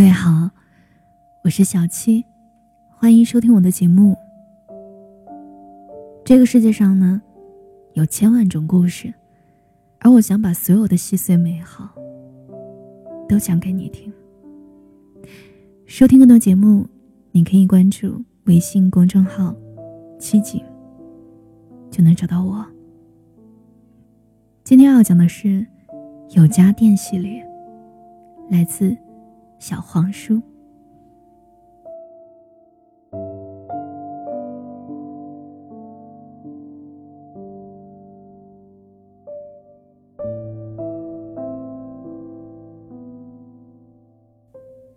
各位好，我是小七，欢迎收听我的节目。这个世界上呢，有千万种故事，而我想把所有的细碎美好都讲给你听。收听更多节目，你可以关注微信公众号“七景”，就能找到我。今天要讲的是有家电系列，来自。小黄书。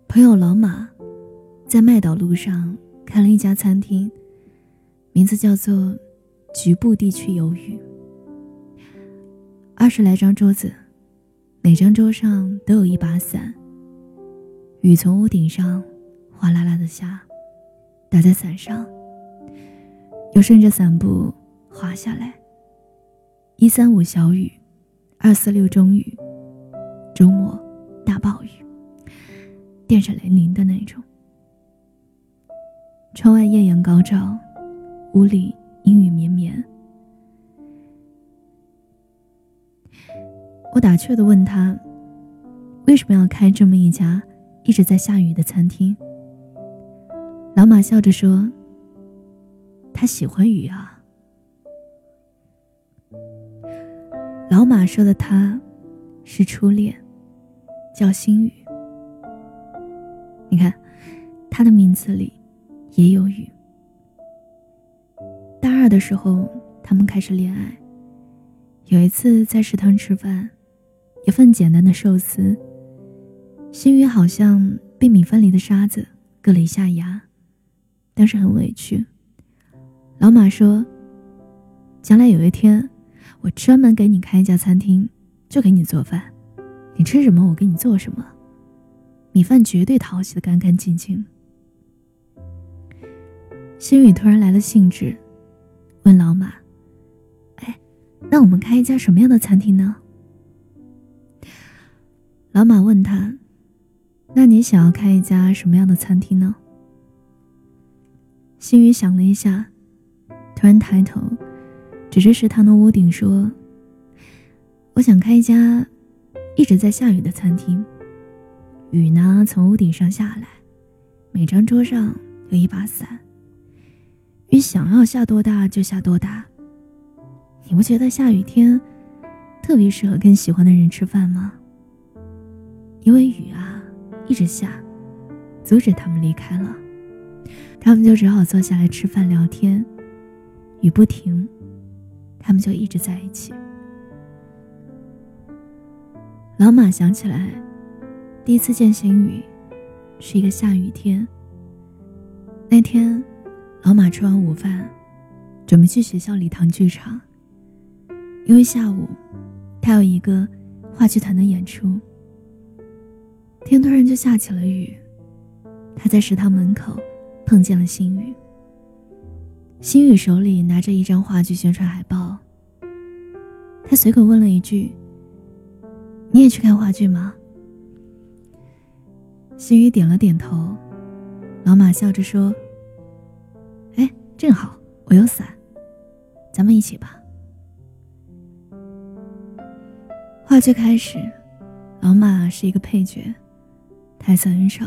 朋友老马在麦岛路上开了一家餐厅，名字叫做“局部地区有雨”。二十来张桌子，每张桌上都有一把伞。雨从屋顶上哗啦啦的下，打在伞上，又顺着伞布滑下来。一三五小雨，二四六中雨，周末大暴雨，电闪雷鸣的那种。窗外艳阳高照，屋里阴雨绵绵。我打趣的问他：“为什么要开这么一家？”一直在下雨的餐厅，老马笑着说：“他喜欢雨啊。”老马说的他，是初恋，叫心雨。你看，他的名字里也有雨。大二的时候，他们开始恋爱。有一次在食堂吃饭，一份简单的寿司。心雨好像被米饭里的沙子硌了一下牙，但是很委屈。老马说：“将来有一天，我专门给你开一家餐厅，就给你做饭，你吃什么我给你做什么，米饭绝对淘洗的干干净净。”心雨突然来了兴致，问老马：“哎，那我们开一家什么样的餐厅呢？”老马问他。那你想要开一家什么样的餐厅呢？心雨想了一下，突然抬头，指着食堂的屋顶说：“我想开一家一直在下雨的餐厅。雨呢从屋顶上下来，每张桌上有一把伞。雨想要下多大就下多大。你不觉得下雨天特别适合跟喜欢的人吃饭吗？因为雨啊。”一直下，阻止他们离开了，他们就只好坐下来吃饭聊天。雨不停，他们就一直在一起。老马想起来，第一次见星宇，是一个下雨天。那天，老马吃完午饭，准备去学校礼堂剧场，因为下午他有一个话剧团的演出。天突然就下起了雨，他在食堂门口碰见了星宇。星宇手里拿着一张话剧宣传海报，他随口问了一句：“你也去看话剧吗？”星宇点了点头。老马笑着说：“哎，正好我有伞，咱们一起吧。”话剧开始，老马是一个配角。台词很少。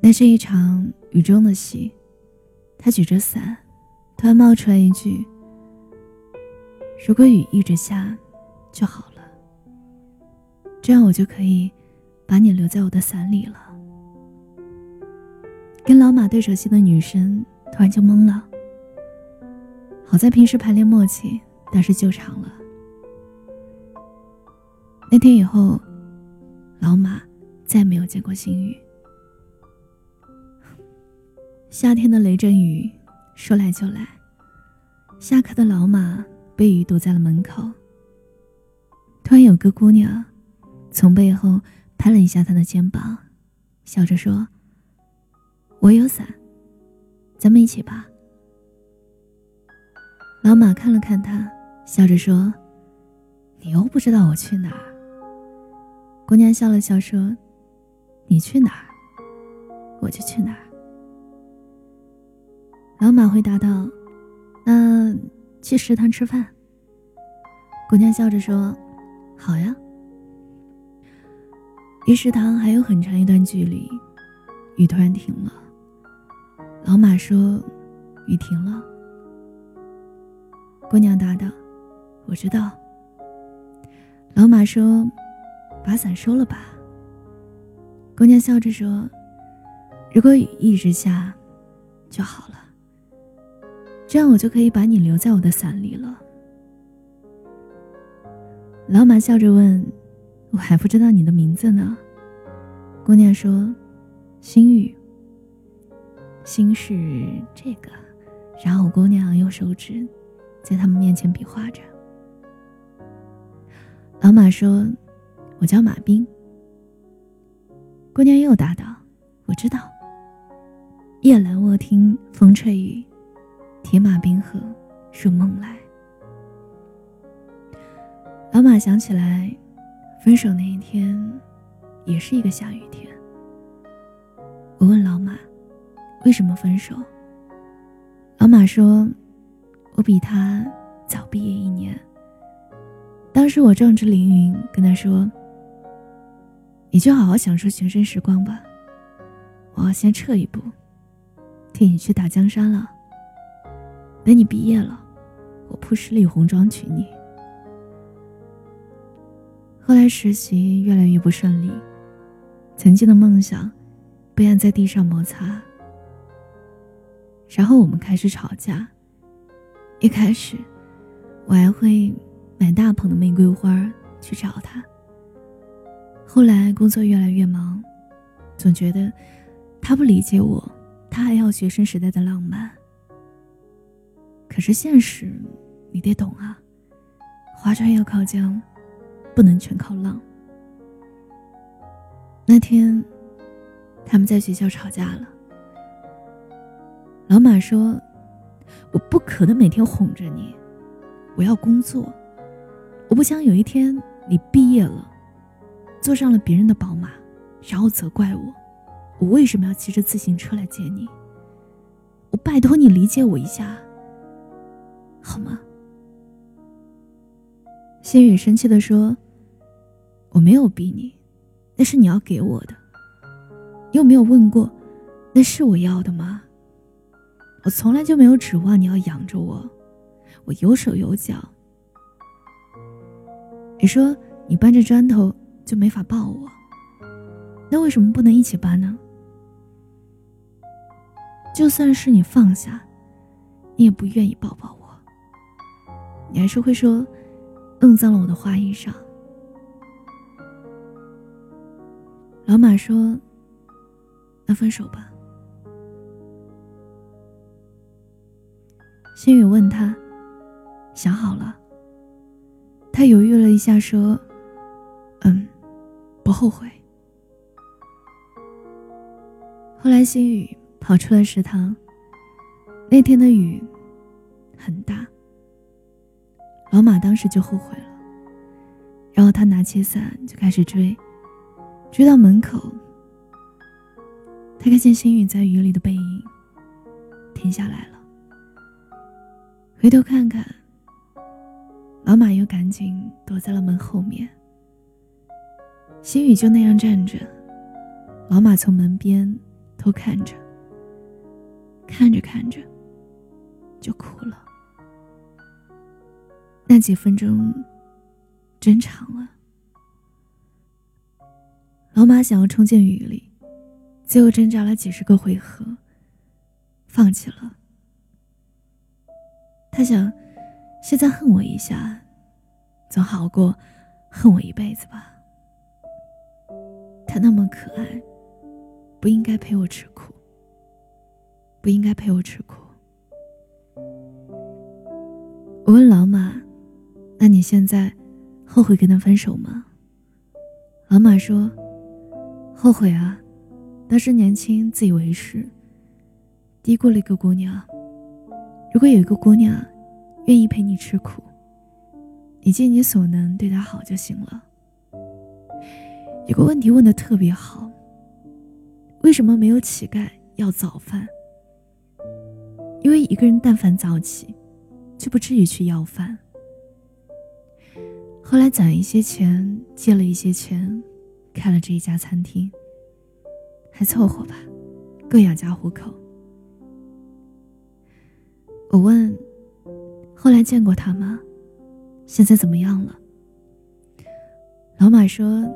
那是一场雨中的戏，他举着伞，突然冒出来一句：“如果雨一直下，就好了。这样我就可以把你留在我的伞里了。”跟老马对手戏的女生突然就懵了。好在平时排练默契，但是救场了。那天以后，老马。再没有见过星雨。夏天的雷阵雨说来就来，下课的老马被雨堵在了门口。突然有个姑娘从背后拍了一下他的肩膀，笑着说：“我有伞，咱们一起吧。”老马看了看他，笑着说：“你又不知道我去哪儿。”姑娘笑了笑说。你去哪儿，我就去哪儿。”老马回答道：“那去食堂吃饭。”姑娘笑着说：“好呀。”离食堂还有很长一段距离，雨突然停了。老马说：“雨停了。”姑娘答道：“我知道。”老马说：“把伞收了吧。”姑娘笑着说：“如果雨一直下，就好了。这样我就可以把你留在我的伞里了。”老马笑着问：“我还不知道你的名字呢。”姑娘说：“心雨。”心是这个，然后姑娘用手指在他们面前比划着。老马说：“我叫马兵。”姑娘又答道：“我知道。”夜阑卧听风吹雨，铁马冰河入梦来。老马想起来，分手那一天，也是一个下雨天。我问老马。为什么分手？老马说：“我比他早毕业一年。当时我壮志凌云，跟他说：‘你就好好享受学生时光吧，我要先撤一步，替你去打江山了。等你毕业了，我铺十里红妆娶你。’后来实习越来越不顺利，曾经的梦想不愿在地上摩擦。”然后我们开始吵架。一开始，我还会买大捧的玫瑰花去找他。后来工作越来越忙，总觉得他不理解我，他还要学生时代的浪漫。可是现实，你得懂啊，划船要靠江，不能全靠浪。那天，他们在学校吵架了。老马说：“我不可能每天哄着你，我要工作。我不想有一天你毕业了，坐上了别人的宝马，然后责怪我，我为什么要骑着自行车来接你？我拜托你理解我一下，好吗？”仙雨生气的说：“我没有逼你，那是你要给我的。你有没有问过，那是我要的吗？”我从来就没有指望你要养着我，我有手有脚。你说你搬着砖头就没法抱我，那为什么不能一起搬呢？就算是你放下，你也不愿意抱抱我，你还是会说弄脏了我的花衣裳。老马说：“那分手吧。”心雨问他：“想好了？”他犹豫了一下，说：“嗯，不后悔。”后来，心雨跑出了食堂。那天的雨很大，老马当时就后悔了。然后他拿起伞就开始追，追到门口，他看见心雨在雨里的背影，停下来了。回头看看，老马又赶紧躲在了门后面。心雨就那样站着，老马从门边偷看着，看着看着就哭了。那几分钟真长啊。老马想要冲进雨里，最后挣扎了几十个回合，放弃了。他想，现在恨我一下，总好过恨我一辈子吧。他那么可爱，不应该陪我吃苦，不应该陪我吃苦。我问老马：“那你现在后悔跟他分手吗？”老马说：“后悔啊，当时年轻自以为是，低估了一个姑娘。”如果有一个姑娘，愿意陪你吃苦，你尽你所能对她好就行了。有个问题问的特别好，为什么没有乞丐要早饭？因为一个人但凡早起，就不至于去要饭。后来攒一些钱，借了一些钱，开了这一家餐厅，还凑合吧，够养家糊口。我问：“后来见过他吗？现在怎么样了？”老马说：“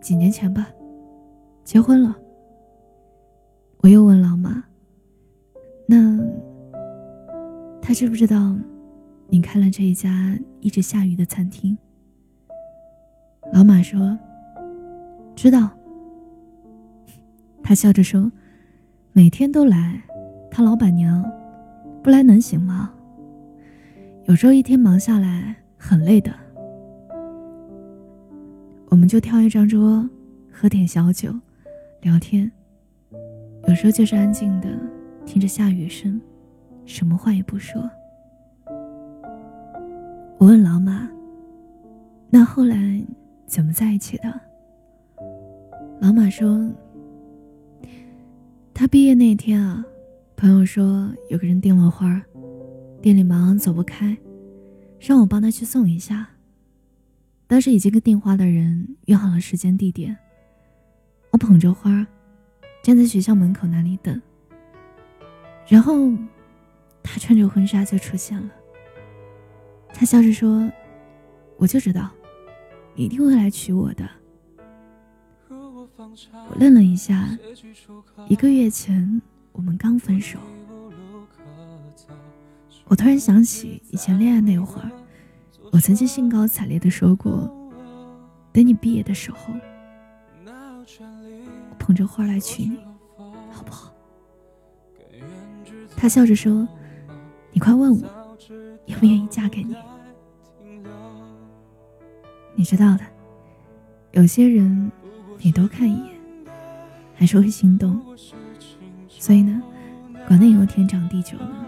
几年前吧，结婚了。”我又问老马：“那他知不知道你开了这一家一直下雨的餐厅？”老马说：“知道。”他笑着说：“每天都来，他老板娘。”不来能行吗？有时候一天忙下来很累的，我们就挑一张桌，喝点小酒，聊天。有时候就是安静的听着下雨声，什么话也不说。我问老马：“那后来怎么在一起的？”老马说：“他毕业那天啊。”朋友说有个人订了花，店里忙走不开，让我帮他去送一下。当时已经跟订花的人约好了时间地点，我捧着花，站在学校门口那里等。然后，他穿着婚纱就出现了。他笑着说：“我就知道，你一定会来娶我的。”我愣了一下，一个月前。我们刚分手，我突然想起以前恋爱那会儿，我曾经兴高采烈的说过，等你毕业的时候，我捧着花来娶你，好不好？他笑着说：“你快问我，愿不愿意嫁给你？你知道的，有些人你多看一眼，还是会心动。”所以呢，管他以后天长地久呢。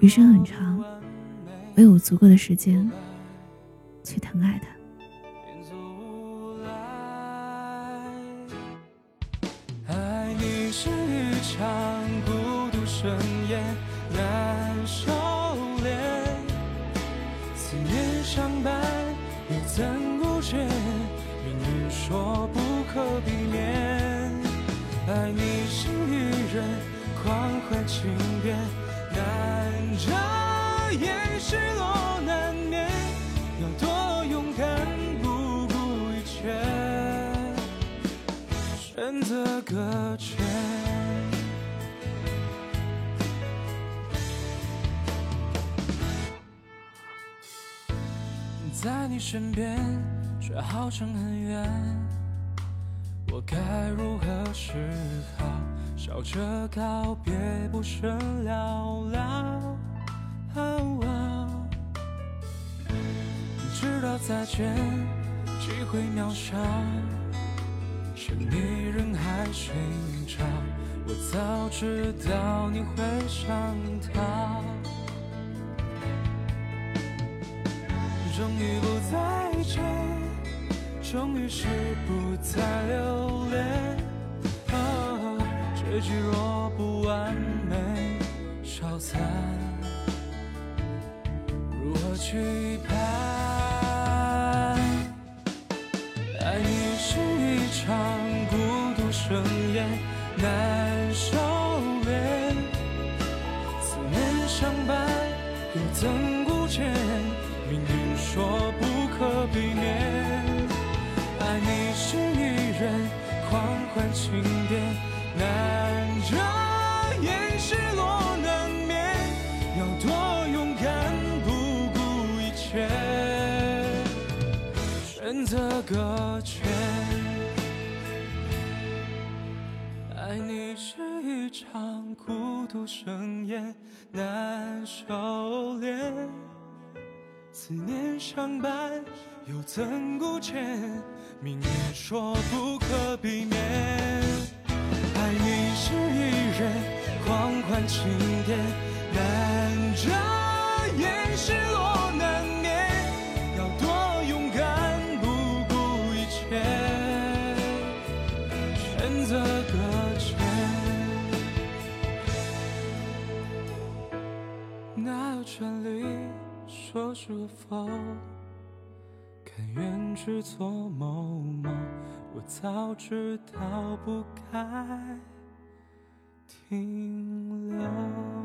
余生很长，没有足够的时间去疼爱他。爱你是一场孤独盛宴，难收敛。思念相伴，又怎顾见？命运说不可避免。爱你是一人狂欢情变，难遮掩失落难免，要多勇敢不顾一切，选择搁浅。在你身边，却好像很远。我该如何是好？笑着告别，不甚寥寥。知道再见机会渺小，是你人海寻找。我早知道你会想他，终于不再见。终于是不再留恋，结局若不完美，消散，如何去盼？场孤独盛宴，难收敛，思念相伴，又怎顾见？命运说不可避免。爱你是女人狂欢庆典，难遮掩失落难免，要多勇敢不顾一切，选择搁浅。一场孤独盛宴，难收敛，思念相伴，又怎顾见？命运说不可避免，爱你是一人狂欢庆典，难遮掩失落是否？甘愿去做某某，我早知道不该停留。